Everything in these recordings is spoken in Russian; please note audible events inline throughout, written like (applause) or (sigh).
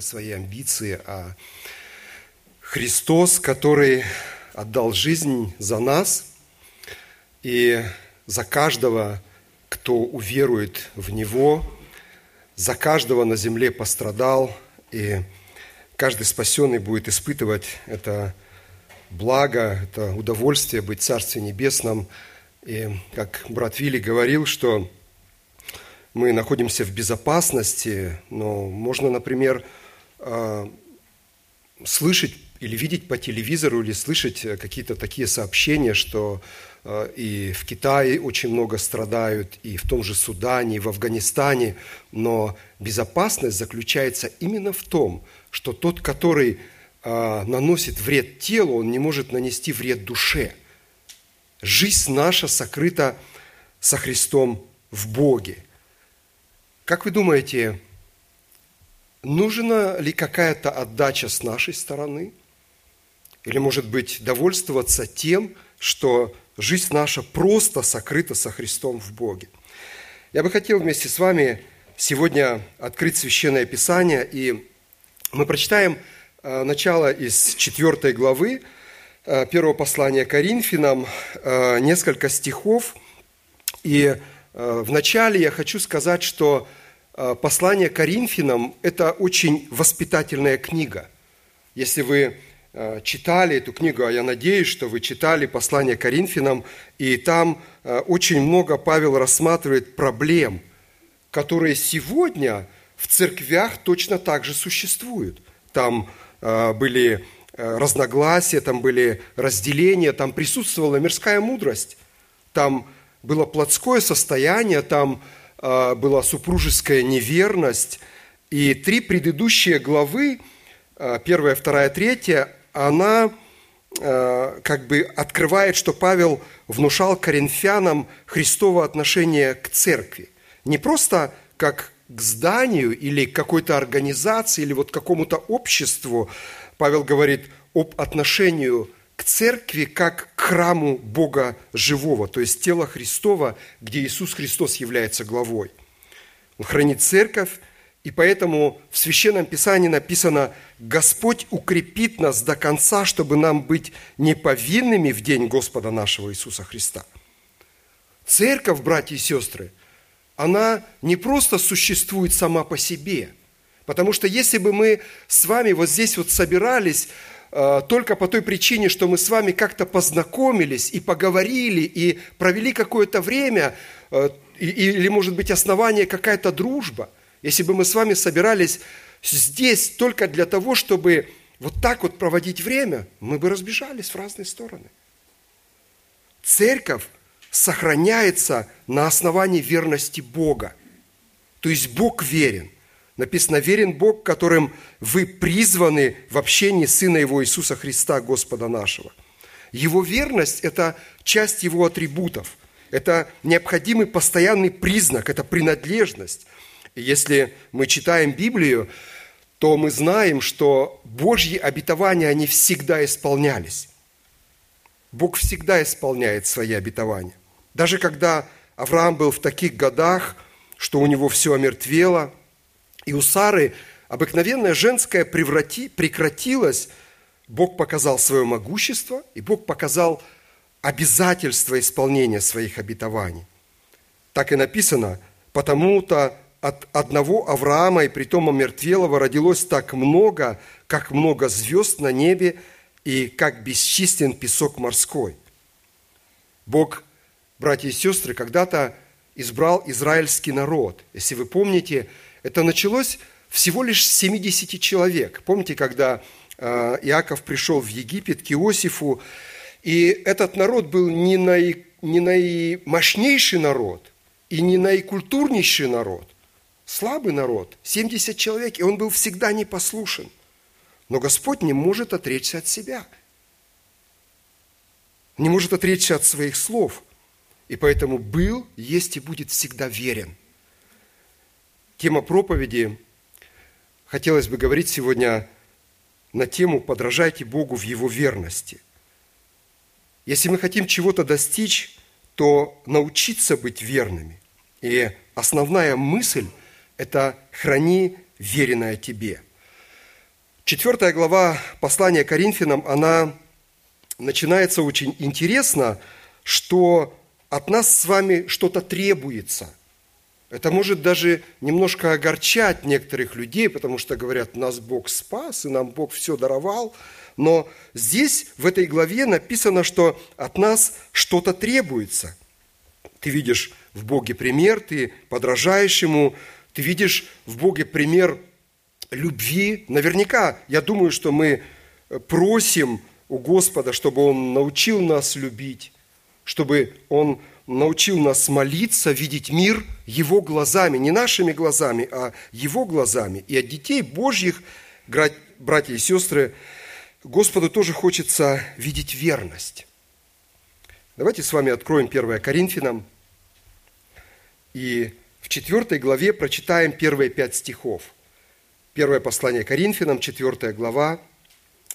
свои амбиции, а Христос, который отдал жизнь за нас и за каждого, кто уверует в Него, за каждого на земле пострадал, и каждый спасенный будет испытывать это благо, это удовольствие быть в Царстве Небесном. И как брат Вилли говорил, что мы находимся в безопасности, но можно, например, а, слышать или видеть по телевизору, или слышать э, какие-то такие сообщения, что а, и в Китае очень много страдают, и в том же Судане, и в Афганистане, но безопасность заключается именно в том, что тот, который а, наносит вред телу, он не может нанести вред душе. Жизнь наша сокрыта со Христом в Боге. Как вы думаете, нужна ли какая-то отдача с нашей стороны? Или, может быть, довольствоваться тем, что жизнь наша просто сокрыта со Христом в Боге? Я бы хотел вместе с вами сегодня открыть Священное Писание, и мы прочитаем э, начало из 4 главы э, первого послания Коринфянам, э, несколько стихов. И вначале я хочу сказать, что послание Коринфянам – это очень воспитательная книга. Если вы э, читали эту книгу, а я надеюсь, что вы читали послание Коринфянам, и там э, очень много Павел рассматривает проблем, которые сегодня в церквях точно так же существуют. Там были разногласия, там были разделения, там присутствовала мирская мудрость, там было плотское состояние, там а, была супружеская неверность. И три предыдущие главы, а, первая, вторая, третья, она а, как бы открывает, что Павел внушал коринфянам Христово отношение к церкви. Не просто как к зданию или к какой-то организации или вот какому-то обществу. Павел говорит об отношении к церкви как к храму Бога живого, то есть тела Христова, где Иисус Христос является главой. Он хранит церковь, и поэтому в Священном Писании написано «Господь укрепит нас до конца, чтобы нам быть неповинными в день Господа нашего Иисуса Христа». Церковь, братья и сестры, она не просто существует сама по себе, потому что если бы мы с вами вот здесь вот собирались только по той причине, что мы с вами как-то познакомились и поговорили, и провели какое-то время, э, или, может быть, основание какая-то дружба. Если бы мы с вами собирались здесь только для того, чтобы вот так вот проводить время, мы бы разбежались в разные стороны. Церковь сохраняется на основании верности Бога. То есть Бог верен. Написано, верен Бог, которым вы призваны в общении Сына Его Иисуса Христа, Господа нашего. Его верность – это часть Его атрибутов. Это необходимый постоянный признак, это принадлежность. Если мы читаем Библию, то мы знаем, что Божьи обетования, они всегда исполнялись. Бог всегда исполняет свои обетования. Даже когда Авраам был в таких годах, что у него все омертвело – и у Сары обыкновенное женское преврати, прекратилось, Бог показал свое могущество, и Бог показал обязательство исполнения своих обетований. Так и написано, потому-то от одного Авраама и притом омертвелого родилось так много, как много звезд на небе и как бесчистен песок морской. Бог, братья и сестры, когда-то избрал израильский народ. Если вы помните, это началось всего лишь с 70 человек. Помните, когда а, Иаков пришел в Египет к Иосифу, и этот народ был не, наи, не наимощнейший народ и не наикультурнейший народ, слабый народ, 70 человек, и он был всегда непослушен. Но Господь не может отречься от себя, не может отречься от своих слов, и поэтому был, есть и будет всегда верен – Тема проповеди. Хотелось бы говорить сегодня на тему «Подражайте Богу в Его верности». Если мы хотим чего-то достичь, то научиться быть верными. И основная мысль – это «храни веренное тебе». Четвертая глава послания Коринфянам, она начинается очень интересно, что от нас с вами что-то требуется. Это может даже немножко огорчать некоторых людей, потому что говорят, нас Бог спас, и нам Бог все даровал. Но здесь, в этой главе написано, что от нас что-то требуется. Ты видишь в Боге пример, ты подражаешь Ему, ты видишь в Боге пример любви. Наверняка, я думаю, что мы просим у Господа, чтобы Он научил нас любить, чтобы Он научил нас молиться, видеть мир Его глазами, не нашими глазами, а Его глазами. И от детей Божьих, братья и сестры, Господу тоже хочется видеть верность. Давайте с вами откроем 1 Коринфянам и в 4 главе прочитаем первые пять стихов. Первое послание Коринфянам, 4 глава,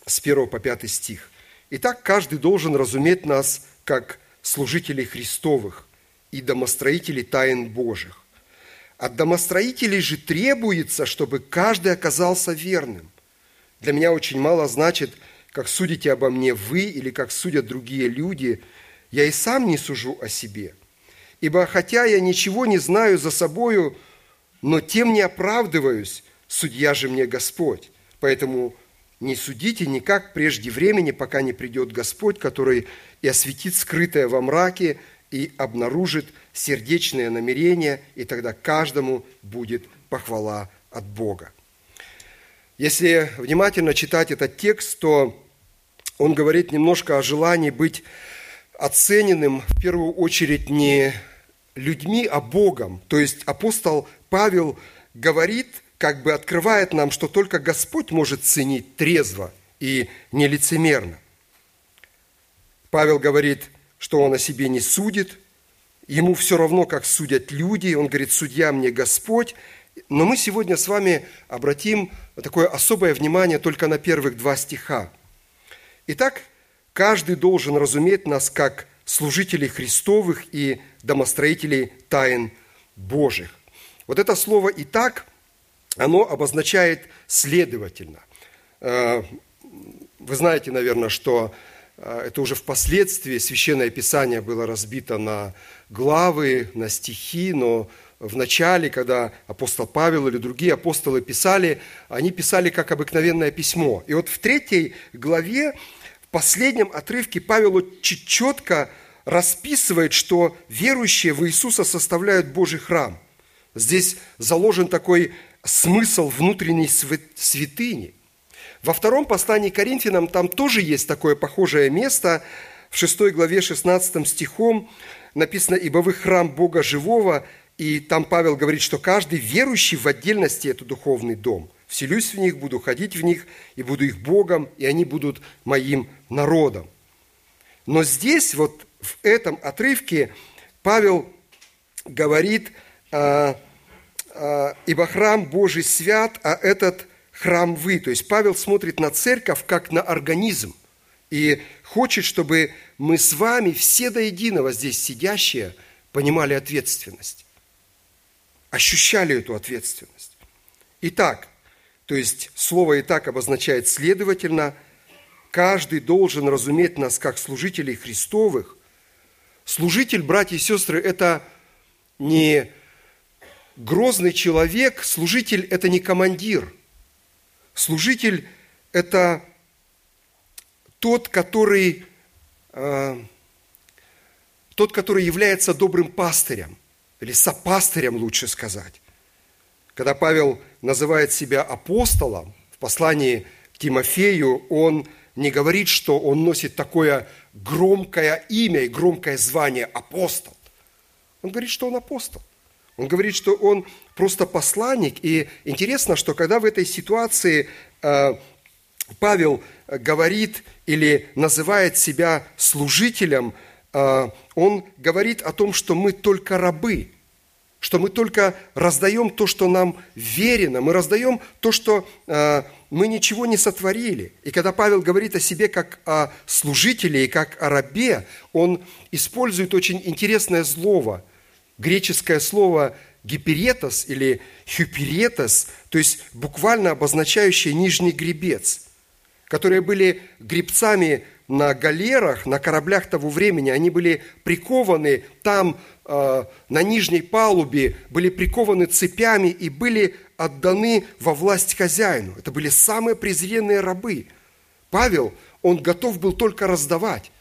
с 1 по 5 стих. Итак, каждый должен разуметь нас как служителей Христовых и домостроителей тайн Божьих. От домостроителей же требуется, чтобы каждый оказался верным. Для меня очень мало значит, как судите обо мне вы или как судят другие люди. Я и сам не сужу о себе. Ибо хотя я ничего не знаю за собою, но тем не оправдываюсь, судья же мне Господь. Поэтому не судите никак прежде времени, пока не придет Господь, который и осветит скрытое во мраке, и обнаружит сердечные намерения, и тогда каждому будет похвала от Бога. Если внимательно читать этот текст, то он говорит немножко о желании быть оцененным в первую очередь не людьми, а Богом. То есть апостол Павел говорит – как бы открывает нам, что только Господь может ценить трезво и нелицемерно. Павел говорит, что он о себе не судит, ему все равно, как судят люди, он говорит, судья мне Господь, но мы сегодня с вами обратим такое особое внимание только на первых два стиха. Итак, каждый должен разуметь нас как служителей Христовых и домостроителей тайн Божьих. Вот это слово «итак» оно обозначает следовательно. Э, вы знаете, наверное, что э, это уже впоследствии Священное Писание было разбито на главы, на стихи, но в начале, когда апостол Павел или другие апостолы писали, они писали как обыкновенное письмо. И вот в третьей главе, в последнем отрывке Павел четко расписывает, что верующие в Иисуса составляют Божий храм. Здесь заложен такой смысл внутренней святыни. Во втором послании к Коринфянам там тоже есть такое похожее место. В 6 главе 16 стихом написано «Ибо вы храм Бога живого», и там Павел говорит, что каждый верующий в отдельности – это духовный дом. «Вселюсь в них, буду ходить в них, и буду их Богом, и они будут моим народом». Но здесь, вот в этом отрывке, Павел говорит а, – ибо храм Божий свят, а этот храм вы. То есть Павел смотрит на церковь как на организм и хочет, чтобы мы с вами, все до единого здесь сидящие, понимали ответственность, ощущали эту ответственность. Итак, то есть слово «итак» обозначает следовательно, каждый должен разуметь нас как служителей Христовых. Служитель, братья и сестры, это не грозный человек, служитель – это не командир. Служитель – это тот, который, э, тот, который является добрым пастырем, или сопастырем, лучше сказать. Когда Павел называет себя апостолом, в послании к Тимофею он не говорит, что он носит такое громкое имя и громкое звание апостол. Он говорит, что он апостол. Он говорит, что он просто посланник. И интересно, что когда в этой ситуации э, Павел говорит или называет себя служителем, э, он говорит о том, что мы только рабы, что мы только раздаем то, что нам верено, мы раздаем то, что э, мы ничего не сотворили. И когда Павел говорит о себе как о служителе и как о рабе, он использует очень интересное слово – греческое слово гиперетос или хюперетос, то есть буквально обозначающее нижний гребец, которые были гребцами на галерах, на кораблях того времени. Они были прикованы там, э, на нижней палубе, были прикованы цепями и были отданы во власть хозяину. Это были самые презренные рабы. Павел, он готов был только раздавать.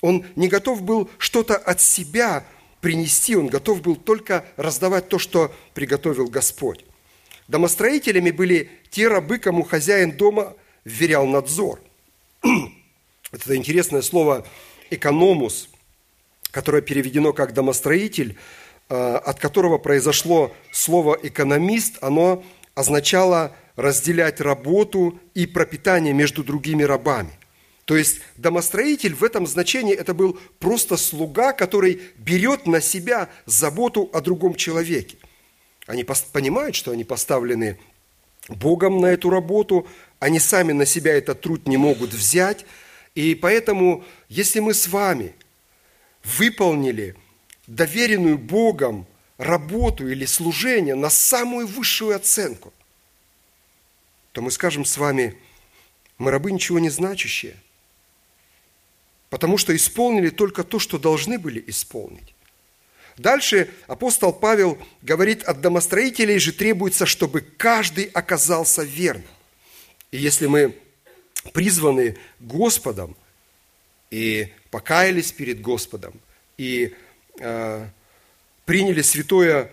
Он не готов был что-то от себя принести, он готов был только раздавать то, что приготовил Господь. Домостроителями были те рабы, кому хозяин дома вверял надзор. (clears throat) Это интересное слово «экономус», которое переведено как «домостроитель», э, от которого произошло слово «экономист», оно означало разделять работу и пропитание между другими рабами. То есть домостроитель в этом значении это был просто слуга, который берет на себя заботу о другом человеке. Они понимают, что они поставлены Богом на эту работу, они сами на себя этот труд не могут взять. И поэтому, если мы с вами выполнили доверенную Богом работу или служение на самую высшую оценку, то мы скажем с вами, мы рабы ничего не значащие – потому что исполнили только то, что должны были исполнить. Дальше апостол Павел говорит, от домостроителей же требуется, чтобы каждый оказался верным. И если мы призваны Господом и покаялись перед Господом, и э, приняли святое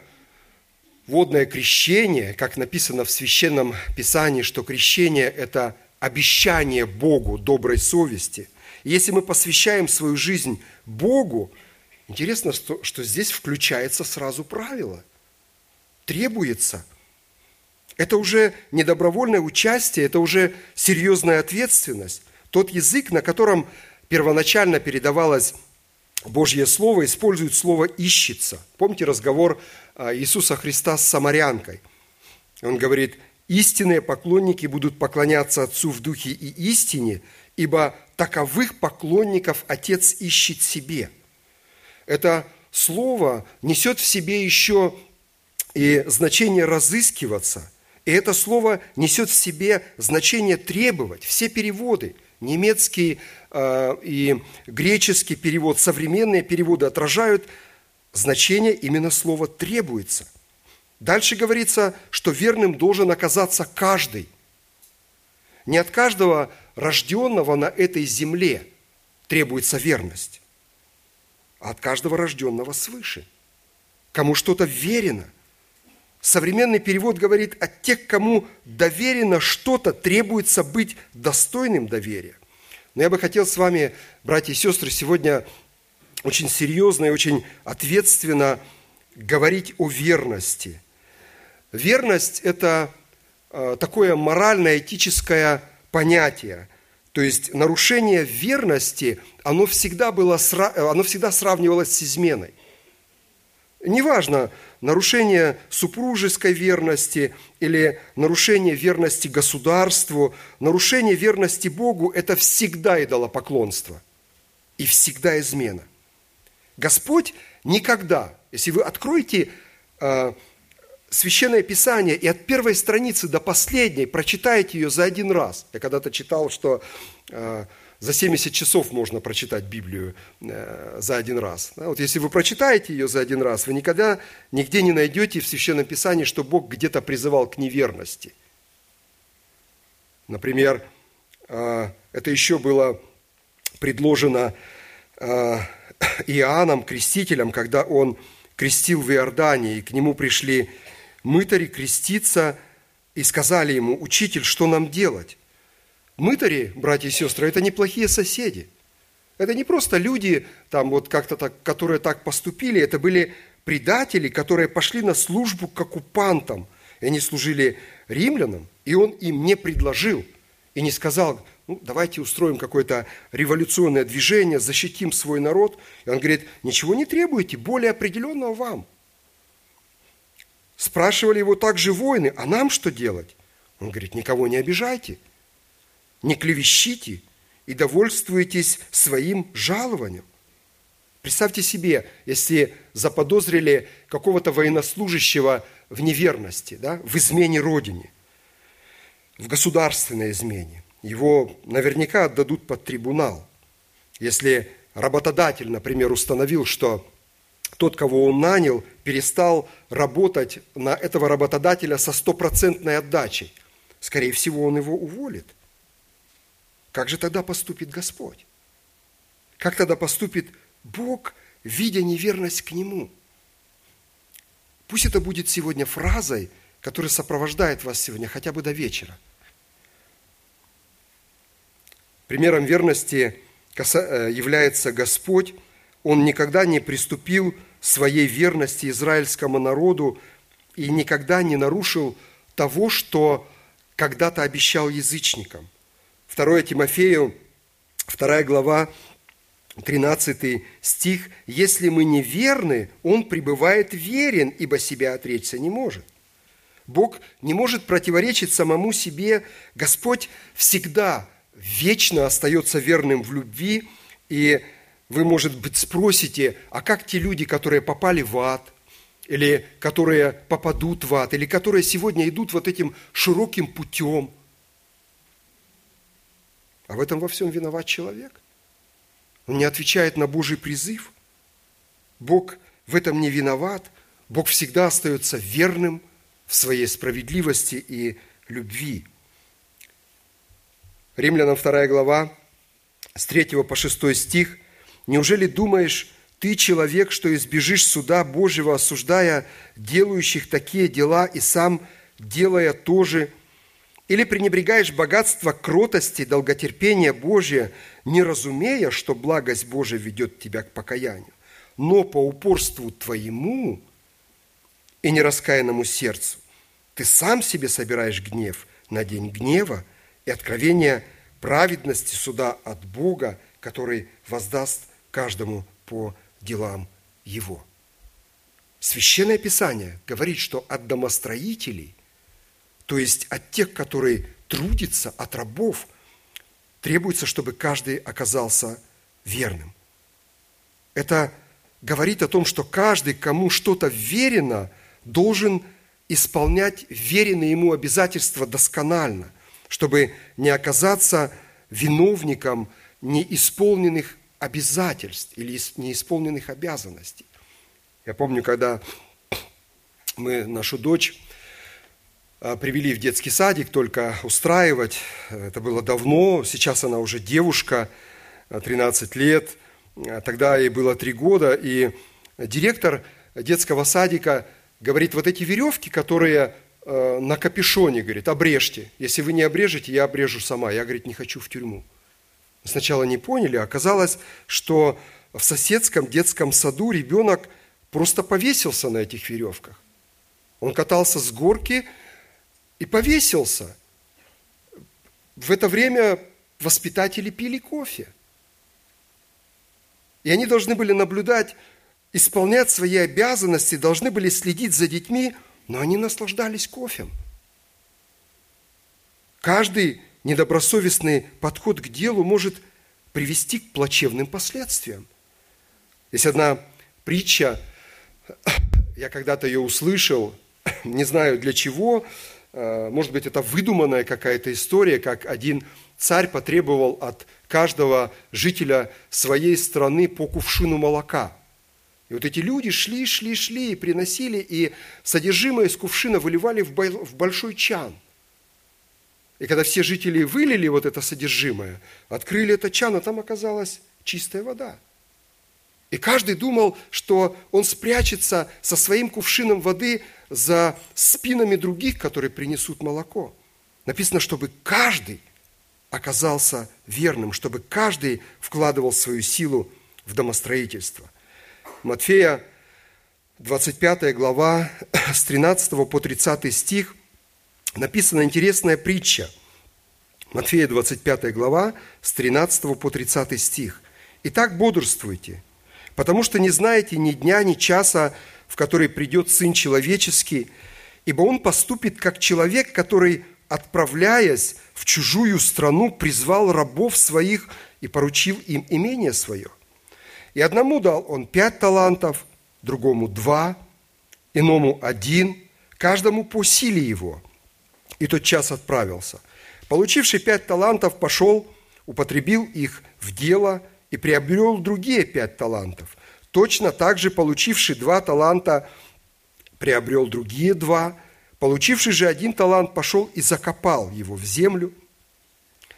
водное крещение, как написано в Священном Писании, что крещение – это обещание Богу доброй совести – если мы посвящаем свою жизнь Богу, интересно, что, что здесь включается сразу правило. Требуется. Это уже не добровольное участие, это уже серьезная ответственность. Тот язык, на котором первоначально передавалось Божье Слово, использует слово «ищется». Помните разговор а, Иисуса Христа с самарянкой? Он говорит, истинные поклонники будут поклоняться Отцу в духе и истине, ибо таковых поклонников Отец ищет себе. Это слово несет в себе еще и значение разыскиваться. И это слово несет в себе значение требовать. Все переводы, немецкий э, и греческий перевод, современные переводы отражают значение именно слова «требуется». Дальше говорится, что верным должен оказаться каждый. Не от каждого рожденного на этой земле требуется верность, а от каждого рожденного свыше. Кому что-то верено. Современный перевод говорит, от тех, кому доверено что-то, требуется быть достойным доверия. Но я бы хотел с вами, братья и сестры, сегодня очень серьезно и очень ответственно говорить о верности. Верность – это такое морально-этическое понятие. То есть нарушение верности, оно всегда, было, оно всегда сравнивалось с изменой. Неважно, нарушение супружеской верности или нарушение верности государству, нарушение верности Богу – это всегда идолопоклонство и всегда измена. Господь никогда, если вы откроете а, Священное Писание и от первой страницы до последней прочитаете ее за один раз. Я когда-то читал, что э, за 70 часов можно прочитать Библию э, за один раз. Да, вот если вы прочитаете ее за один раз, вы никогда нигде не найдете в Священном Писании, что Бог где-то призывал к неверности. Например, э, это еще было предложено э, Иоанном, крестителем, когда он крестил в Иордании, и к нему пришли мытари креститься и сказали ему, учитель, что нам делать? Мытари, братья и сестры, это неплохие соседи. Это не просто люди, там вот как-то так, которые так поступили, это были предатели, которые пошли на службу к оккупантам. И они служили римлянам, и он им не предложил и не сказал, ну, давайте устроим какое-то революционное движение, защитим свой народ. И он говорит, ничего не требуете, более определенного вам – Спрашивали его также воины, а нам что делать? Он говорит, никого не обижайте, не клевещите и довольствуйтесь своим жалованием. Представьте себе, если заподозрили какого-то военнослужащего в неверности, да, в измене Родине, в государственной измене. Его наверняка отдадут под трибунал. Если работодатель, например, установил, что тот, кого он нанял, перестал работать на этого работодателя со стопроцентной отдачей, скорее всего, он его уволит. Как же тогда поступит Господь? Как тогда поступит Бог, видя неверность к Нему? Пусть это будет сегодня фразой, которая сопровождает вас сегодня хотя бы до вечера. Примером верности э, является Господь. Он никогда не приступил своей верности израильскому народу и никогда не нарушил того, что когда-то обещал язычникам. 2 Тимофею, 2 глава, 13 стих. «Если мы не верны, Он пребывает верен, ибо себя отречься не может». Бог не может противоречить самому себе. Господь всегда вечно остается верным в любви. И вы, может быть, спросите, а как те люди, которые попали в ад, или которые попадут в ад, или которые сегодня идут вот этим широким путем – а в этом во всем виноват человек. Он не отвечает на Божий призыв. Бог в этом не виноват. Бог всегда остается верным в своей справедливости и любви. Римлянам 2 глава, с 3 по 6 стих. «Неужели думаешь, ты человек, что избежишь суда Божьего, осуждая делающих такие дела и сам делая тоже или пренебрегаешь богатство кротости, долготерпения Божия, не разумея, что благость Божия ведет тебя к покаянию, но по упорству твоему и нераскаянному сердцу? Ты сам себе собираешь гнев на день гнева и откровение праведности суда от Бога, который воздаст каждому по делам его. Священное Писание говорит, что от домостроителей – то есть от тех, которые трудятся, от рабов, требуется, чтобы каждый оказался верным. Это говорит о том, что каждый, кому что-то верено, должен исполнять веренные ему обязательства досконально, чтобы не оказаться виновником неисполненных обязательств или неисполненных обязанностей. Я помню, когда мы нашу дочь а, привели в детский садик только устраивать. Это было давно, сейчас она уже девушка, 13 лет, а, тогда ей было 3 года, и директор детского садика говорит, вот эти веревки, которые а, на капюшоне, говорит, обрежьте. Если вы не обрежете, я обрежу сама. Я, говорит, не хочу в тюрьму. Сначала не поняли, оказалось, что в соседском детском саду ребенок просто повесился на этих веревках. Он катался с горки, и повесился. В это время воспитатели пили кофе. И они должны были наблюдать, исполнять свои обязанности, должны были следить за детьми, но они наслаждались кофем. Каждый недобросовестный подход к делу может привести к плачевным последствиям. Есть одна притча, я когда-то ее услышал, не знаю для чего, Э, может быть, это выдуманная какая-то история, как один царь потребовал от каждого жителя своей страны по кувшину молока. И вот эти люди шли, шли, шли и приносили, и содержимое из кувшина выливали в большой чан. И когда все жители вылили вот это содержимое, открыли этот чан, а там оказалась чистая вода – и каждый думал, что он спрячется со своим кувшином воды за спинами других, которые принесут молоко. Написано, чтобы каждый оказался верным, чтобы каждый вкладывал свою силу в домостроительство. Матфея, 25 глава, с 13 по 30 стих, написана интересная притча. Матфея, 25 глава, с 13 по 30 стих. «Итак, бодрствуйте, потому что не знаете ни дня, ни часа, в который придет Сын Человеческий, ибо Он поступит как человек, который, отправляясь в чужую страну, призвал рабов своих и поручил им имение свое. И одному дал он пять талантов, другому два, иному один, каждому по силе его. И тот час отправился. Получивший пять талантов пошел, употребил их в дело и приобрел другие пять талантов. Точно так же получивший два таланта приобрел другие два. Получивший же один талант пошел и закопал его в землю,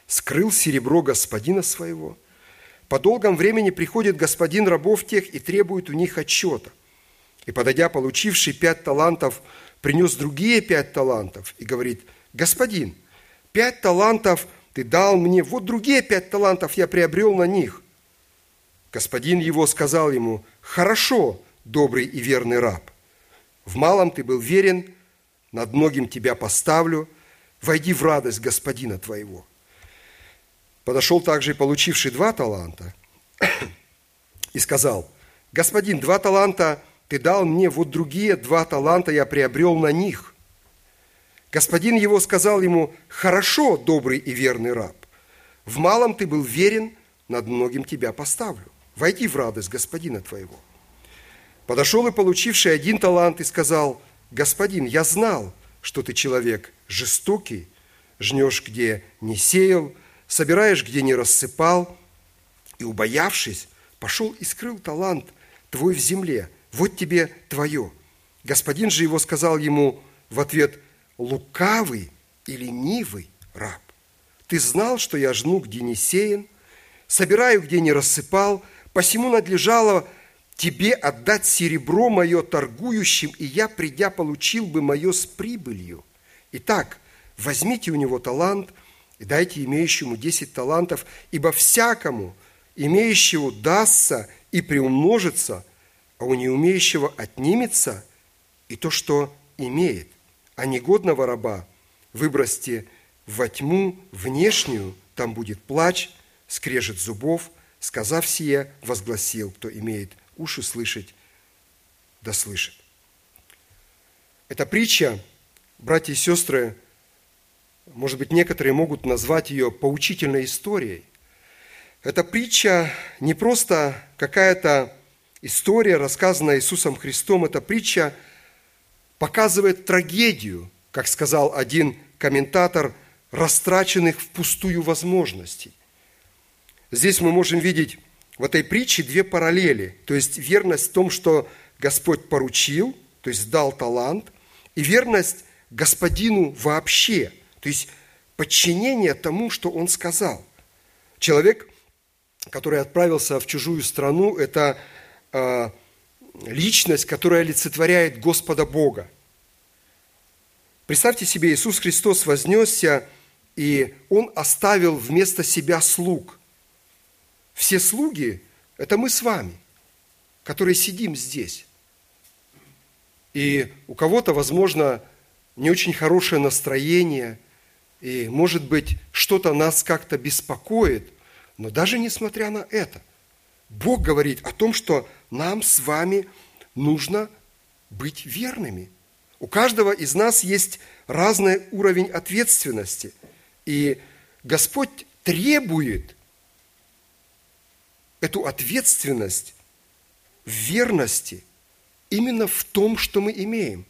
скрыл серебро господина своего – по долгом времени приходит господин рабов тех и требует у них отчета. И, подойдя, получивший пять талантов, принес другие пять талантов и говорит, «Господин, пять талантов ты дал мне, вот другие пять талантов я приобрел на них». Господин его сказал ему, «Хорошо, добрый и верный раб. В малом ты был верен, над многим тебя поставлю, войди в радость господина твоего». Подошел также и получивший два таланта и сказал, «Господин, два таланта ты дал мне, вот другие два таланта я приобрел на них». Господин его сказал ему, «Хорошо, добрый и верный раб, в малом ты был верен, над многим тебя поставлю. Войди в радость господина твоего». Подошел и получивший один талант и сказал, «Господин, я знал, что ты человек жестокий, жнешь, где не сеял, собираешь, где не рассыпал, и, убоявшись, пошел и скрыл талант твой в земле. Вот тебе твое. Господин же его сказал ему в ответ, лукавый и ленивый раб. Ты знал, что я жну, где не сеян, собираю, где не рассыпал, посему надлежало тебе отдать серебро мое торгующим, и я, придя, получил бы мое с прибылью. Итак, возьмите у него талант – и дайте имеющему десять талантов, ибо всякому имеющему дастся и приумножится, а у неумеющего отнимется и то, что имеет, а негодного раба выбросьте во тьму внешнюю, там будет плач, скрежет зубов, сказав сие, возгласил, кто имеет уши слышать, да слышит. Эта притча, братья и сестры, может быть, некоторые могут назвать ее поучительной историей. Эта притча не просто какая-то история, рассказанная Иисусом Христом, эта притча показывает трагедию, как сказал один комментатор, растраченных впустую возможностей. Здесь мы можем видеть в этой притче две параллели, то есть верность в том, что Господь поручил, то есть дал талант, и верность Господину вообще – то есть подчинение тому, что он сказал. Человек, который отправился в чужую страну, это личность, которая олицетворяет Господа Бога. Представьте себе, Иисус Христос вознесся, и Он оставил вместо себя слуг. Все слуги – это мы с вами, которые сидим здесь. И у кого-то, возможно, не очень хорошее настроение – и, может быть, что-то нас как-то беспокоит, но даже несмотря на это, Бог говорит о том, что нам с вами нужно быть верными. У каждого из нас есть разный уровень ответственности, и Господь требует эту ответственность в верности именно в том, что мы имеем.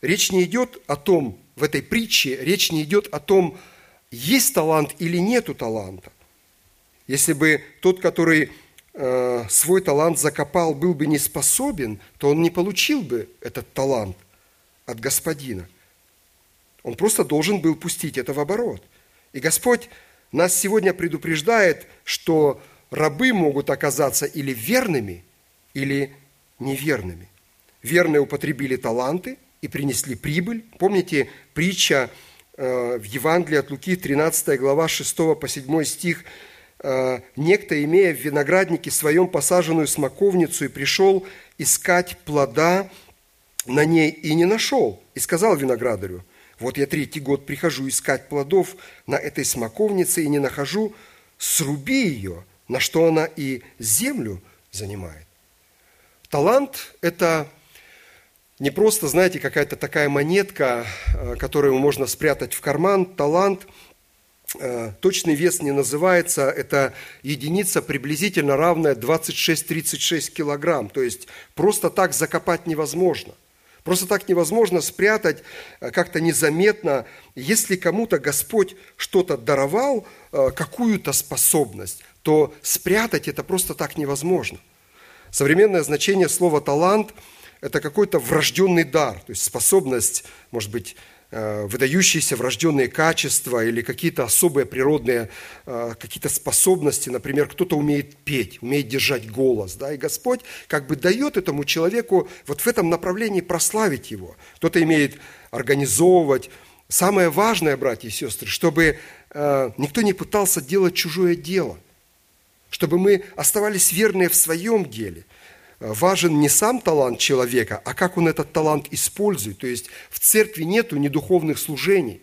Речь не идет о том, в этой притче речь не идет о том, есть талант или нету таланта. Если бы тот, который э, свой талант закопал, был бы не способен, то он не получил бы этот талант от Господина. Он просто должен был пустить это в оборот. И Господь нас сегодня предупреждает, что рабы могут оказаться или верными, или неверными. Верные употребили таланты – и принесли прибыль. Помните притча э, в Евангелии от Луки, 13 глава, 6 по 7 стих. Э, «Некто, имея в винограднике своем посаженную смоковницу, и пришел искать плода на ней, и не нашел, и сказал виноградарю, вот я третий год прихожу искать плодов на этой смоковнице и не нахожу, сруби ее, на что она и землю занимает. Талант – это не просто, знаете, какая-то такая монетка, э, которую можно спрятать в карман, талант. Э, точный вес не называется, это единица приблизительно равная 26-36 килограмм. То есть просто так закопать невозможно. Просто так невозможно спрятать э, как-то незаметно. Если кому-то Господь что-то даровал, э, какую-то способность, то спрятать это просто так невозможно. Современное значение слова «талант» – это какой-то врожденный дар, то есть способность, может быть, выдающиеся врожденные качества или какие-то особые природные э, какие-то способности. Например, кто-то умеет петь, умеет держать голос. Да? И Господь как бы дает этому человеку вот в этом направлении прославить его. Кто-то имеет организовывать. Самое важное, братья и сестры, чтобы э, никто не пытался делать чужое дело, чтобы мы оставались верные в своем деле – важен не сам талант человека, а как он этот талант использует. То есть в церкви нету ни духовных служений.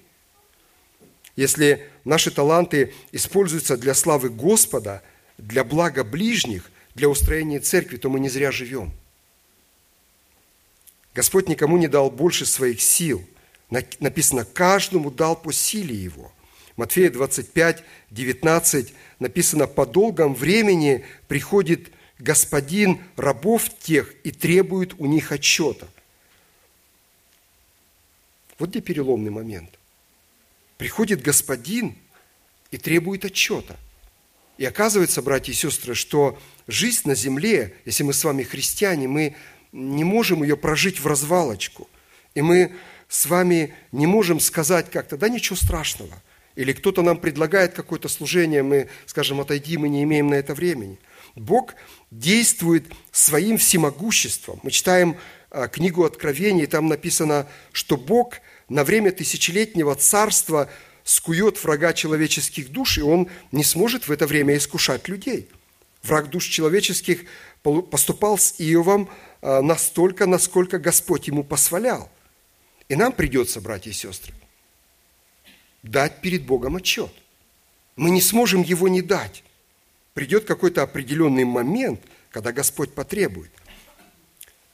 Если наши таланты используются для славы Господа, для блага ближних, для устроения церкви, то мы не зря живем. Господь никому не дал больше своих сил. Написано, каждому дал по силе его. Матфея 25, 19 написано, по долгом времени приходит господин рабов тех и требует у них отчета. Вот где переломный момент. Приходит господин и требует отчета. И оказывается, братья и сестры, что жизнь на земле, если мы с вами христиане, мы не можем ее прожить в развалочку. И мы с вами не можем сказать как-то, да ничего страшного. Или кто-то нам предлагает какое-то служение, мы скажем, отойди, мы не имеем на это времени – Бог действует своим всемогуществом. Мы читаем а, книгу Откровений, там написано, что Бог на время тысячелетнего царства скует врага человеческих душ, и он не сможет в это время искушать людей. Враг душ человеческих поступал с Иовом а, настолько, насколько Господь ему позволял. И нам придется, братья и сестры, дать перед Богом отчет. Мы не сможем его не дать придет какой-то определенный момент, когда Господь потребует.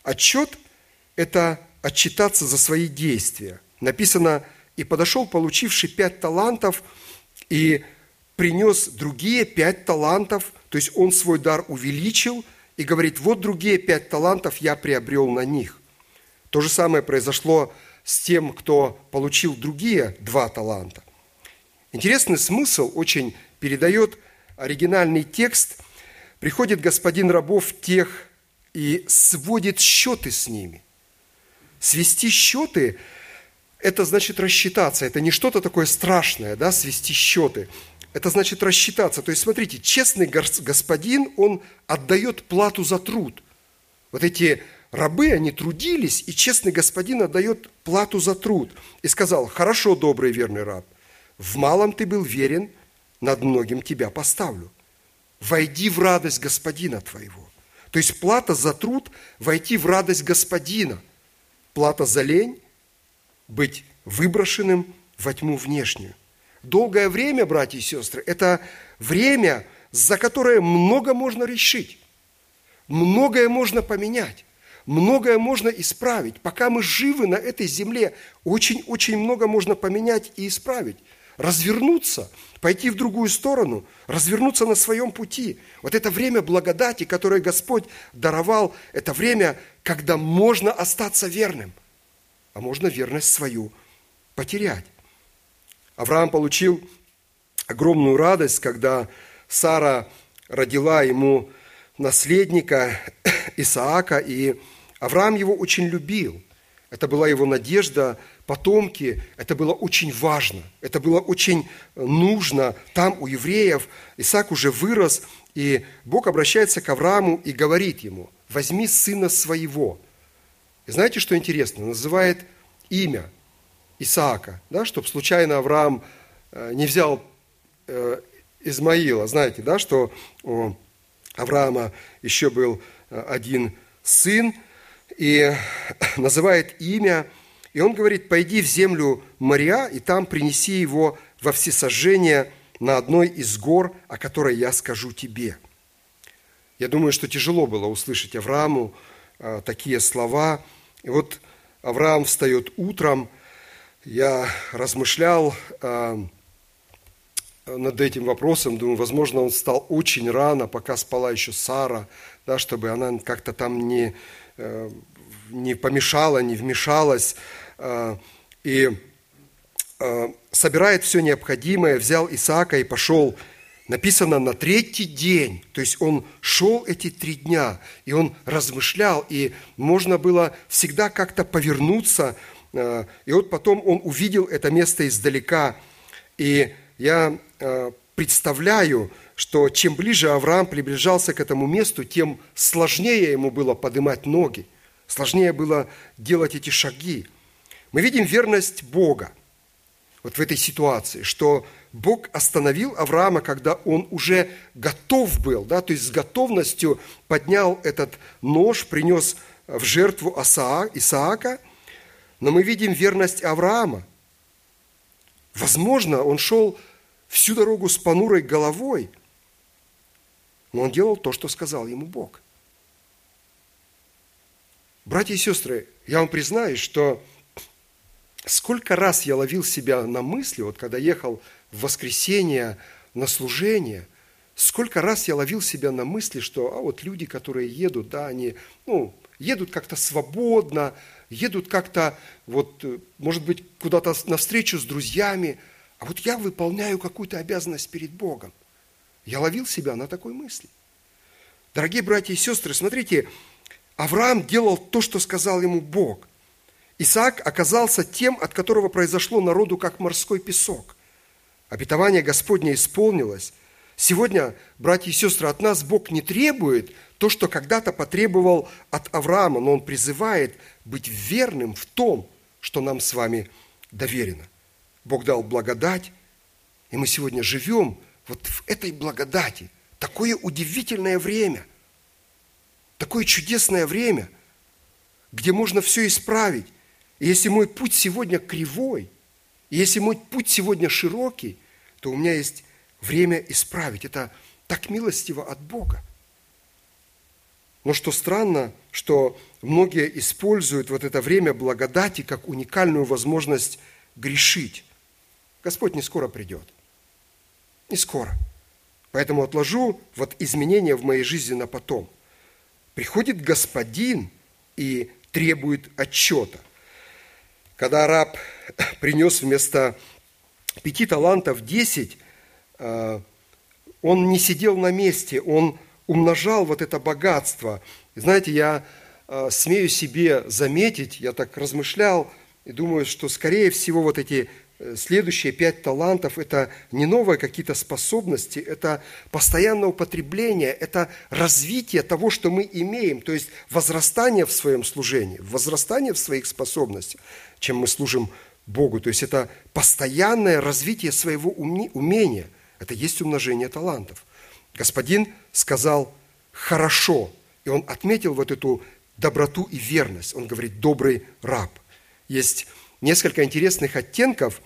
Отчет – это отчитаться за свои действия. Написано, и подошел получивший пять талантов и принес другие пять талантов, то есть он свой дар увеличил и говорит, вот другие пять талантов я приобрел на них. То же самое произошло с тем, кто получил другие два таланта. Интересный смысл очень передает оригинальный текст, приходит господин рабов тех и сводит счеты с ними. Свести счеты – это значит рассчитаться. Это не что-то такое страшное, да, свести счеты. Это значит рассчитаться. То есть, смотрите, честный господин, он отдает плату за труд. Вот эти рабы, они трудились, и честный господин отдает плату за труд. И сказал, хорошо, добрый верный раб, в малом ты был верен, над многим тебя поставлю. Войди в радость Господина твоего. То есть плата за труд – войти в радость Господина. Плата за лень – быть выброшенным во тьму внешнюю. Долгое время, братья и сестры, это время, за которое много можно решить, многое можно поменять, многое можно исправить. Пока мы живы на этой земле, очень-очень много можно поменять и исправить развернуться, пойти в другую сторону, развернуться на своем пути. Вот это время благодати, которое Господь даровал, это время, когда можно остаться верным, а можно верность свою потерять. Авраам получил огромную радость, когда Сара родила ему наследника (coughs) Исаака, и Авраам его очень любил. Это была его надежда потомки, это было очень важно, это было очень нужно. Там у евреев Исаак уже вырос, и Бог обращается к Аврааму и говорит ему, возьми сына своего. И знаете, что интересно? Называет имя Исаака, да, чтобы случайно Авраам э, не взял э, Измаила. Знаете, да, что у Авраама еще был э, один сын, и (clears throat) называет имя – и он говорит, пойди в землю моря, и там принеси его во всесожжение на одной из гор, о которой я скажу тебе. Я думаю, что тяжело было услышать Аврааму а, такие слова. И вот Авраам встает утром, я размышлял, а, над этим вопросом, думаю, возможно, он стал очень рано, пока спала еще Сара, да, чтобы она как-то там не, э, не помешала, не вмешалась. Э, и э, собирает все необходимое, взял Исаака и пошел написано на третий день, то есть он шел эти три дня, и он размышлял, и можно было всегда как-то повернуться, и вот потом он увидел это место издалека, и я представляю, что чем ближе Авраам приближался к этому месту, тем сложнее ему было поднимать ноги, сложнее было делать эти шаги. Мы видим верность Бога вот в этой ситуации, что Бог остановил Авраама, когда он уже готов был, да, то есть с готовностью поднял этот нож, принес в жертву Исаака, но мы видим верность Авраама. Возможно, он шел всю дорогу с понурой головой, но он делал то, что сказал ему Бог. Братья и сестры, я вам признаюсь, что сколько раз я ловил себя на мысли, вот когда ехал в воскресенье на служение, сколько раз я ловил себя на мысли, что а вот люди, которые едут, да, они, ну, едут как-то свободно, едут как-то, вот, может быть, куда-то на встречу с друзьями – а вот я выполняю какую-то обязанность перед Богом. Я ловил себя на такой мысли. Дорогие братья и сестры, смотрите, Авраам делал то, что сказал ему Бог. Исаак оказался тем, от которого произошло народу, как морской песок. Обетование Господне исполнилось. Сегодня, братья и сестры, от нас Бог не требует то, что когда-то потребовал от Авраама, но Он призывает быть верным в том, что нам с вами доверено – Бог дал благодать, и мы сегодня живем вот в этой благодати. Такое удивительное время, такое чудесное время, где можно все исправить. Если мой путь сегодня кривой, если мой путь сегодня широкий, то у меня есть время исправить. Это так милостиво от Бога. Но что странно, что многие используют вот это время благодати как уникальную возможность грешить. Господь не скоро придет. Не скоро. Поэтому отложу вот изменения в моей жизни на потом. Приходит Господин и требует отчета. Когда раб (coughs) принес вместо пяти талантов десять, э, он не сидел на месте, он умножал вот это богатство. знаете, я э, смею себе заметить, я так размышлял и думаю, что скорее всего вот эти следующие пять талантов – это не новые какие-то способности, это постоянное употребление, это развитие того, что мы имеем, то есть возрастание в своем служении, возрастание в своих способностях, чем мы служим Богу. То есть это постоянное развитие своего умения, это есть умножение талантов. Господин сказал «хорошо», и он отметил вот эту доброту и верность. Он говорит «добрый раб». Есть несколько интересных оттенков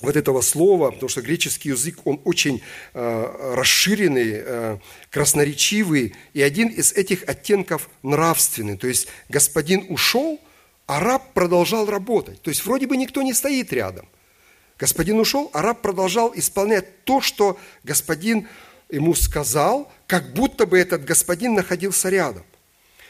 вот этого слова, потому что греческий язык, он очень э, расширенный, э, красноречивый, и один из этих оттенков нравственный. То есть господин ушел, а раб продолжал работать. То есть вроде бы никто не стоит рядом. Господин ушел, а раб продолжал исполнять то, что господин ему сказал, как будто бы этот господин находился рядом.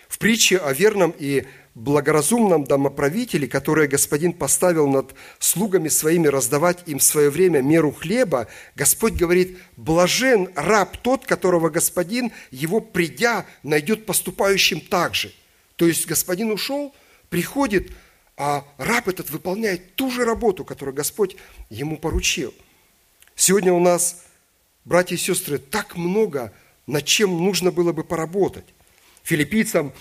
В притче о верном и благоразумном домоправителе, которое господин поставил над слугами своими раздавать им в свое время меру хлеба, Господь говорит, блажен раб тот, которого господин, его придя, найдет поступающим так же. То есть господин ушел, приходит, а раб этот выполняет ту же работу, которую Господь ему поручил. Сегодня у нас, братья и сестры, так много, над чем нужно было бы поработать. Филиппийцам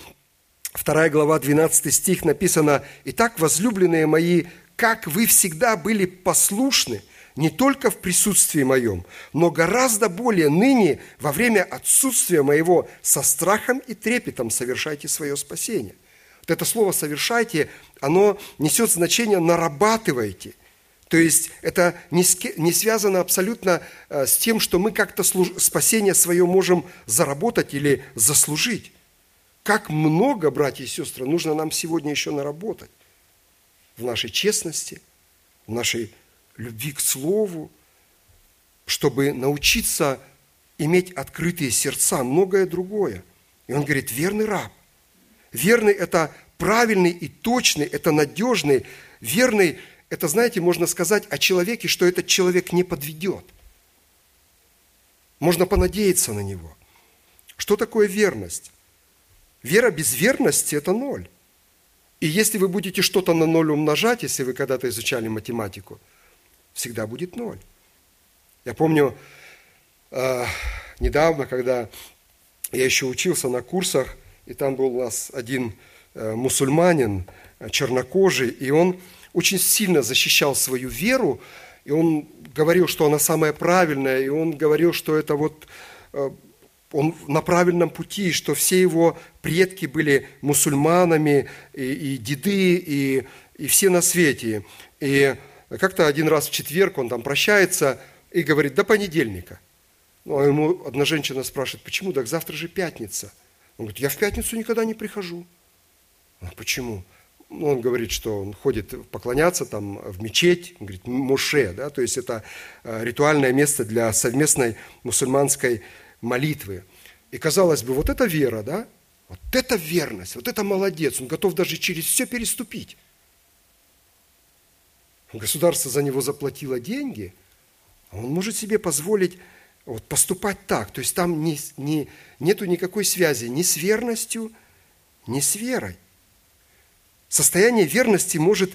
2 глава, 12 стих написано, «Итак, возлюбленные мои, как вы всегда были послушны, не только в присутствии моем, но гораздо более ныне во время отсутствия моего со страхом и трепетом совершайте свое спасение». Вот это слово «совершайте», оно несет значение «нарабатывайте». То есть это не, не связано абсолютно э, с тем, что мы как-то спасение свое можем заработать или заслужить. Как много, братья и сестры, нужно нам сегодня еще наработать в нашей честности, в нашей любви к Слову, чтобы научиться иметь открытые сердца, многое другое. И он говорит, верный раб. Верный – это правильный и точный, это надежный. Верный – это, знаете, можно сказать о человеке, что этот человек не подведет. Можно понадеяться на него. Что такое верность? Вера без верности – это ноль. И если вы будете что-то на ноль умножать, если вы когда-то изучали математику, всегда будет ноль. Я помню э, недавно, когда я еще учился на курсах, и там был у нас один э, мусульманин, э, чернокожий, и он очень сильно защищал свою веру, и он говорил, что она самая правильная, и он говорил, что это вот э, он на правильном пути, что все его предки были мусульманами, и, и деды, и, и все на свете. И как-то один раз в четверг он там прощается и говорит, до понедельника. Ну, а ему одна женщина спрашивает, почему? Так завтра же пятница. Он говорит, я в пятницу никогда не прихожу. А почему? Ну, он говорит, что он ходит поклоняться там в мечеть, он говорит, Моше, да, то есть это э, ритуальное место для совместной мусульманской молитвы. И казалось бы, вот это вера, да, вот это верность, вот это молодец, он готов даже через все переступить. Государство за него заплатило деньги, а он может себе позволить вот, поступать так. То есть там не, не, нету никакой связи ни с верностью, ни с верой. Состояние верности может,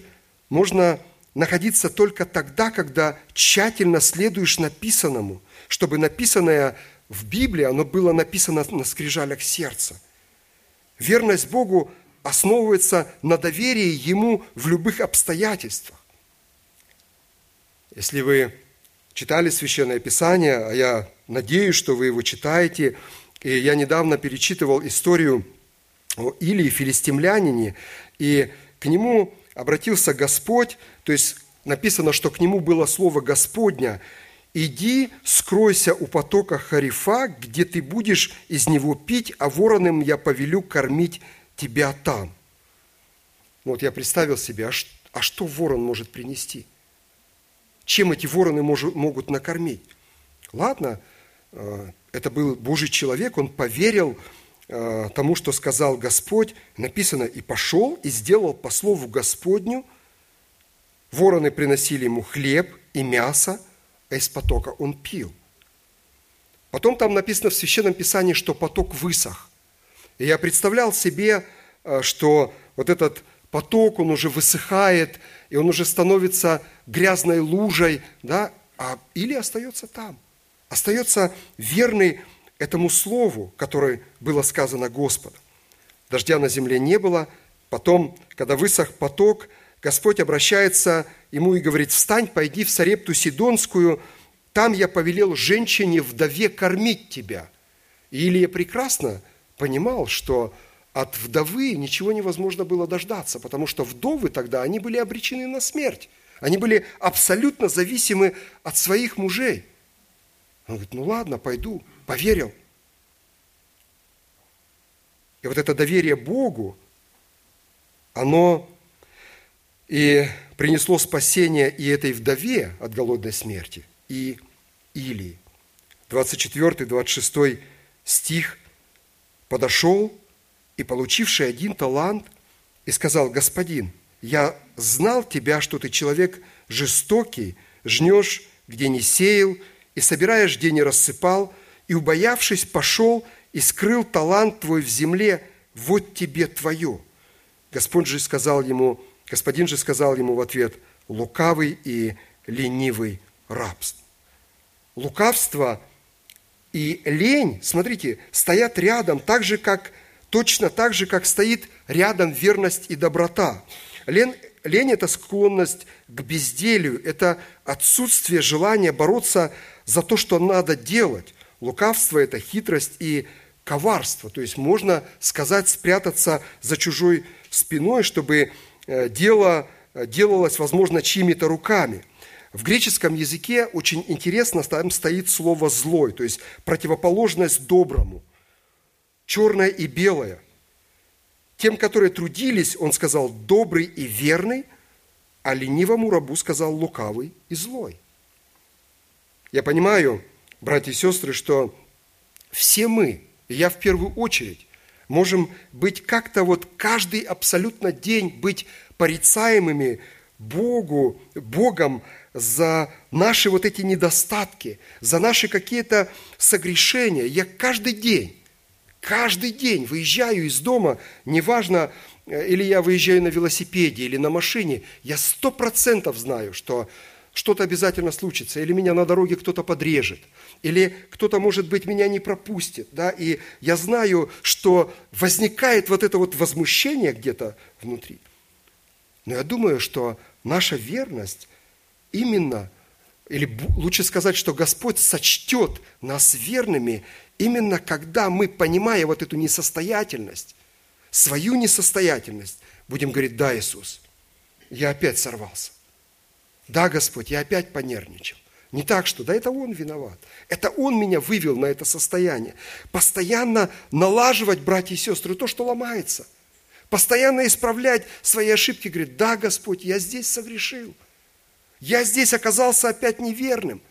можно находиться только тогда, когда тщательно следуешь написанному, чтобы написанное в Библии, оно было написано на скрижалях сердца. Верность Богу основывается на доверии Ему в любых обстоятельствах. Если вы читали Священное Писание, а я надеюсь, что вы его читаете, и я недавно перечитывал историю о Илии, филистимлянине, и к нему обратился Господь, то есть написано, что к нему было слово Господня, «Иди, скройся у потока Харифа, где ты будешь из него пить, а вороном я повелю кормить тебя там». Вот я представил себе, а, а что ворон может принести? чем эти вороны могут накормить. Ладно, э, это был Божий человек, он поверил э, тому, что сказал Господь. Написано, и пошел, и сделал по слову Господню. Вороны приносили ему хлеб и мясо, из потока он пил. Потом там написано в Священном Писании, что поток высох. И я представлял себе, э, что вот этот поток, он уже высыхает, и он уже становится грязной лужей, да, а, или остается там, остается верный этому слову, которое было сказано Господом. Дождя на земле не было, потом, когда высох поток, Господь обращается ему и говорит, встань, пойди в Сарепту Сидонскую, там я повелел женщине-вдове кормить тебя. И Илия прекрасно понимал, что от вдовы ничего невозможно было дождаться, потому что вдовы тогда, они были обречены на смерть. Они были абсолютно зависимы от своих мужей. Он говорит, ну ладно, пойду, поверил. И вот это доверие Богу, оно и принесло спасение и этой вдове от голодной смерти, и Илии. 24-26 стих подошел и получивший один талант, и сказал, «Господин, я знал тебя, что ты человек жестокий, жнешь, где не сеял, и собираешь, где не рассыпал, и, убоявшись, пошел и скрыл талант твой в земле, вот тебе твое». Господь же сказал ему, господин же сказал ему в ответ, лукавый и ленивый рабство. Лукавство и лень, смотрите, стоят рядом, так же, как точно так же, как стоит рядом верность и доброта. Лень, лень – это склонность к безделию, это отсутствие желания бороться за то, что надо делать. Лукавство – это хитрость и коварство. То есть можно сказать, спрятаться за чужой спиной, чтобы дело э, делалось, возможно, чьими-то руками. В греческом языке очень интересно, там стоит слово «злой», то есть противоположность доброму – черное и белое. Тем, которые трудились, он сказал добрый и верный, а ленивому рабу сказал лукавый и злой. Я понимаю, братья и сестры, что все мы, и я в первую очередь, можем быть как-то вот каждый абсолютно день быть порицаемыми Богу, Богом за наши вот эти недостатки, за наши какие-то согрешения. Я каждый день, каждый день выезжаю из дома, неважно, э, или я выезжаю на велосипеде, или на машине, я сто процентов знаю, что что-то обязательно случится, или меня на дороге кто-то подрежет, или кто-то, может быть, меня не пропустит, да, и я знаю, что возникает вот это вот возмущение где-то внутри. Но я думаю, что наша верность именно, или лучше сказать, что Господь сочтет нас верными именно когда мы, понимая вот эту несостоятельность, свою несостоятельность, будем говорить, да, Иисус, я опять сорвался. Да, Господь, я опять понервничал. Не так, что да, это Он виноват. Это Он меня вывел на это состояние. Постоянно налаживать, братья и сестры, то, что ломается. Постоянно исправлять свои ошибки. Говорит, да, Господь, я здесь согрешил. Я здесь оказался опять неверным.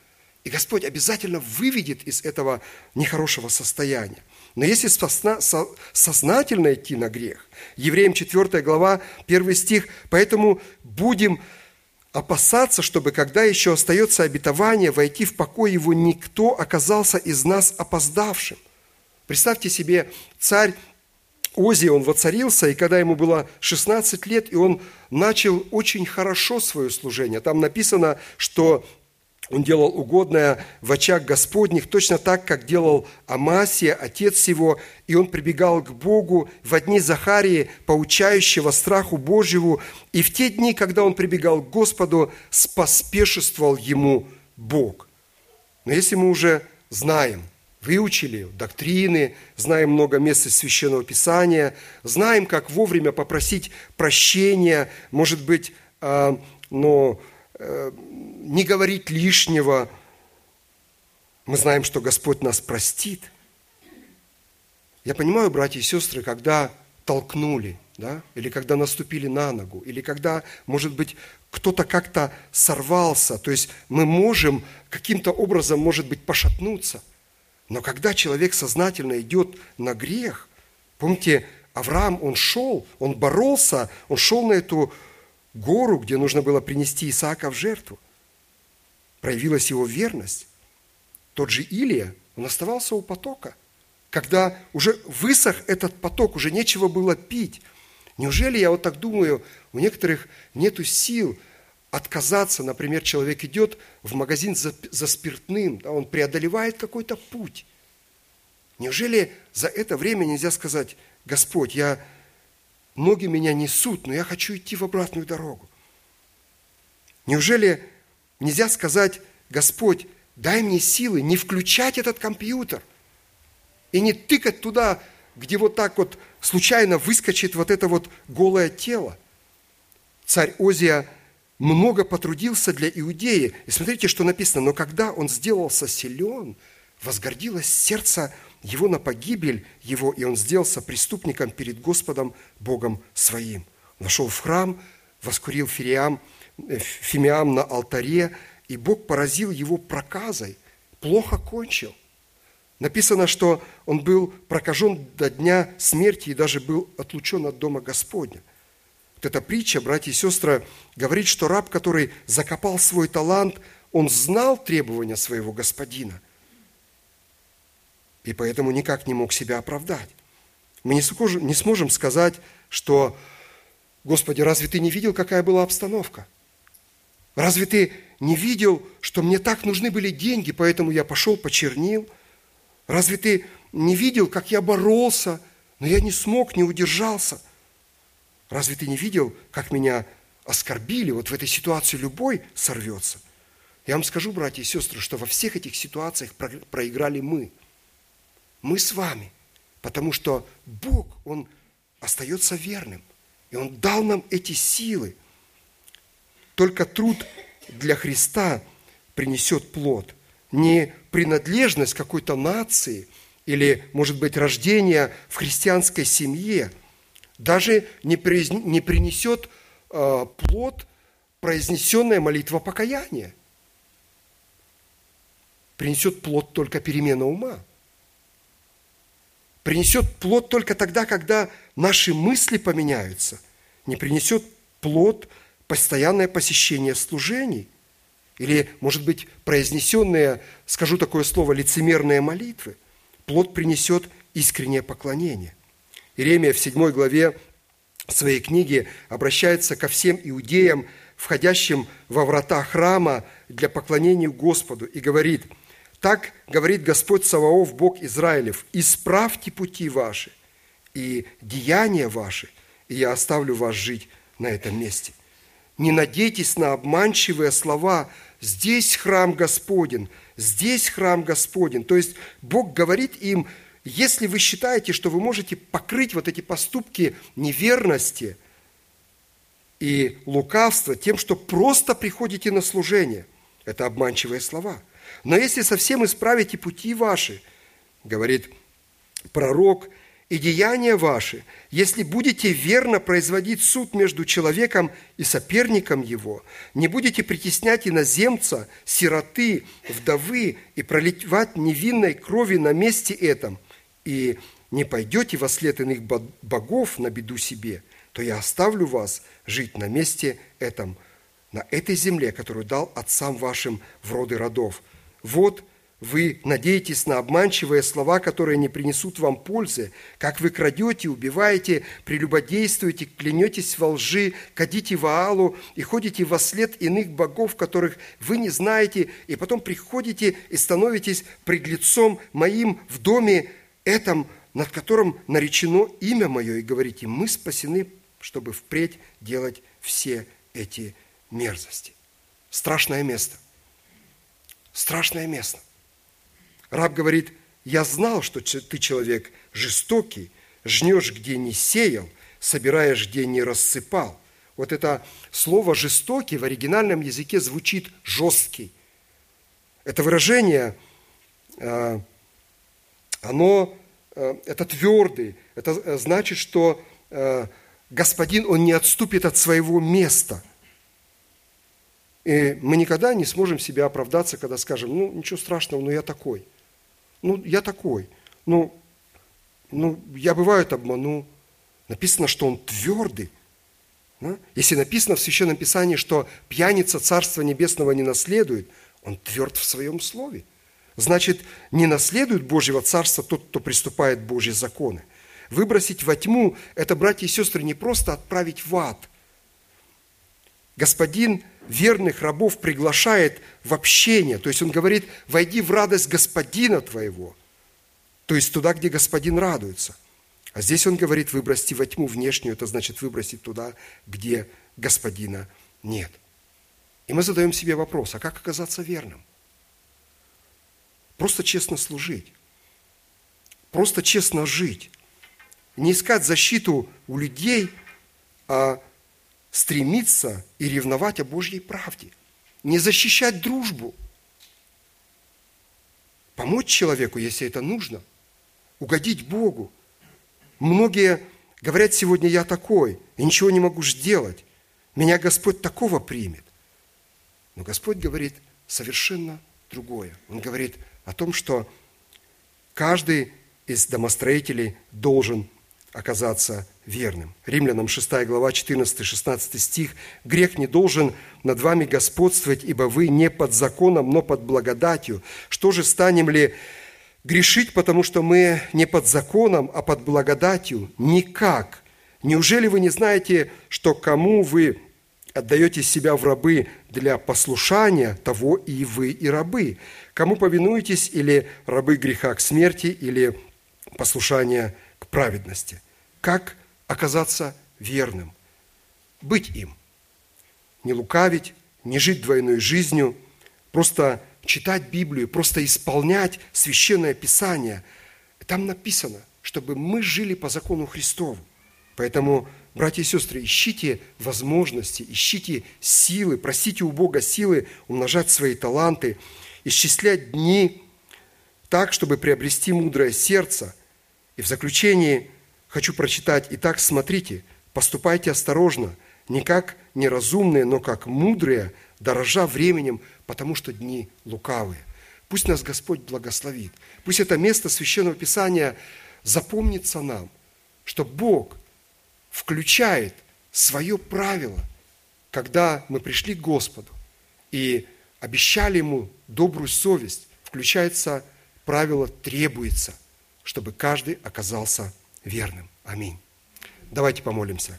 И Господь обязательно выведет из этого нехорошего состояния. Но если сознательно идти на грех, Евреям 4 глава, 1 стих, поэтому будем опасаться, чтобы, когда еще остается обетование, войти в покой его, никто оказался из нас опоздавшим. Представьте себе, царь Ози, он воцарился, и когда ему было 16 лет, и он начал очень хорошо свое служение. Там написано, что он делал угодное в очах Господних, точно так, как делал Амасия, отец его, и он прибегал к Богу в дни Захарии, поучающего страху Божьему, и в те дни, когда он прибегал к Господу, споспешествовал ему Бог. Но если мы уже знаем, выучили доктрины, знаем много мест из Священного Писания, знаем, как вовремя попросить прощения, может быть, а, но не говорить лишнего. Мы знаем, что Господь нас простит. Я понимаю, братья и сестры, когда толкнули, да, или когда наступили на ногу, или когда, может быть, кто-то как-то сорвался, то есть мы можем каким-то образом, может быть, пошатнуться. Но когда человек сознательно идет на грех, помните, Авраам, он шел, он боролся, он шел на эту гору, где нужно было принести Исаака в жертву. Проявилась его верность. Тот же Илия, он оставался у потока. Когда уже высох этот поток, уже нечего было пить. Неужели, я вот так думаю, у некоторых нету сил отказаться, например, человек идет в магазин за, за спиртным, да, он преодолевает какой-то путь. Неужели за это время нельзя сказать, Господь, я ноги меня несут, но я хочу идти в обратную дорогу. Неужели нельзя сказать, Господь, дай мне силы не включать этот компьютер и не тыкать туда, где вот так вот случайно выскочит вот это вот голое тело. Царь Озия много потрудился для Иудеи. И смотрите, что написано. Но когда он сделался силен, возгордилось сердце его на погибель его, и он сделался преступником перед Господом Богом своим. Вошел в храм, воскурил фириам, э, фимиам на алтаре, и Бог поразил его проказой, плохо кончил. Написано, что он был прокажен до дня смерти и даже был отлучен от дома Господня. Вот эта притча, братья и сестры, говорит, что раб, который закопал свой талант, он знал требования своего господина – и поэтому никак не мог себя оправдать. Мы не сможем, сказать, что, Господи, разве ты не видел, какая была обстановка? Разве ты не видел, что мне так нужны были деньги, поэтому я пошел, почернил? Разве ты не видел, как я боролся, но я не смог, не удержался? Разве ты не видел, как меня оскорбили? Вот в этой ситуации любой сорвется. Я вам скажу, братья и сестры, что во всех этих ситуациях проиграли мы – мы с вами, потому что Бог, Он остается верным, и Он дал нам эти силы. Только труд для Христа принесет плод, не принадлежность какой-то нации или, может быть, рождение в христианской семье, даже не, принесет э, плод произнесенная молитва покаяния. принесет плод только перемена ума. Принесет плод только тогда, когда наши мысли поменяются. Не принесет плод постоянное посещение служений. Или, может быть, произнесенные, скажу такое слово, лицемерные молитвы. Плод принесет искреннее поклонение. Иеремия в 7 главе своей книги обращается ко всем иудеям, входящим во врата храма для поклонения Господу, и говорит, «Так говорит Господь Саваоф, Бог Израилев, исправьте пути ваши и деяния ваши, и я оставлю вас жить на этом месте. Не надейтесь на обманчивые слова «здесь храм Господен», «здесь храм Господен». То есть Бог говорит им, если вы считаете, что вы можете покрыть вот эти поступки неверности и лукавства тем, что просто приходите на служение, это обманчивые слова. Но если совсем исправите пути ваши, говорит пророк, и деяния ваши, если будете верно производить суд между человеком и соперником его, не будете притеснять иноземца, сироты, вдовы и проливать невинной крови на месте этом – и не пойдете во след иных богов на беду себе, то я оставлю вас жить на месте этом, на этой земле, которую дал отцам вашим в роды родов. Вот вы надеетесь на обманчивые слова, которые не принесут вам пользы, как вы крадете, убиваете, прелюбодействуете, клянетесь во лжи, кадите Ваалу и ходите во след иных богов, которых вы не знаете, и потом приходите и становитесь пред лицом моим в доме этом, над которым наречено имя мое, и говорите, мы спасены, чтобы впредь делать все эти мерзости. Страшное место. Страшное место. Раб говорит, я знал, что ты человек жестокий, жнешь, где не сеял, собираешь, где не рассыпал. Вот это слово «жестокий» в оригинальном языке звучит «жесткий». Это выражение а, оно, э, это твердый, это э, значит, что э, Господин, Он не отступит от своего места. И мы никогда не сможем себя оправдаться, когда скажем, ну, ничего страшного, но я такой. Ну, я такой. Ну, ну я бывает обману. Написано, что он твердый. Да? Если написано в Священном Писании, что пьяница Царства Небесного не наследует, он тверд в своем слове. Значит, не наследует Божьего Царства тот, кто приступает Божьи законы. Выбросить во тьму – это, братья и сестры, не просто отправить в ад. Господин верных рабов приглашает в общение. То есть он говорит, войди в радость Господина твоего. То есть туда, где Господин радуется. А здесь он говорит, выбросьте во тьму внешнюю, это значит выбросить туда, где Господина нет. И мы задаем себе вопрос, а как оказаться верным? Просто честно служить. Просто честно жить. Не искать защиту у людей, а стремиться и ревновать о Божьей правде. Не защищать дружбу. Помочь человеку, если это нужно. Угодить Богу. Многие говорят сегодня, я такой, и ничего не могу сделать. Меня Господь такого примет. Но Господь говорит совершенно другое. Он говорит, о том, что каждый из домостроителей должен оказаться верным. Римлянам 6 глава 14-16 стих. «Грех не должен над вами господствовать, ибо вы не под законом, но под благодатью. Что же, станем ли грешить, потому что мы не под законом, а под благодатью? Никак. Неужели вы не знаете, что кому вы отдаете себя в рабы для послушания, того и вы и рабы. Кому повинуетесь, или рабы греха к смерти, или послушания к праведности. Как оказаться верным? Быть им. Не лукавить, не жить двойной жизнью, просто читать Библию, просто исполнять Священное Писание. Там написано, чтобы мы жили по закону Христову. Поэтому Братья и сестры, ищите возможности, ищите силы, просите у Бога силы умножать свои таланты, исчислять дни так, чтобы приобрести мудрое сердце. И в заключении хочу прочитать, «Итак, смотрите, поступайте осторожно, не как неразумные, но как мудрые, дорожа временем, потому что дни лукавые. Пусть нас Господь благословит. Пусть это место Священного Писания запомнится нам, что Бог включает свое правило, когда мы пришли к Господу и обещали Ему добрую совесть, включается правило «требуется», чтобы каждый оказался верным. Аминь. Давайте помолимся.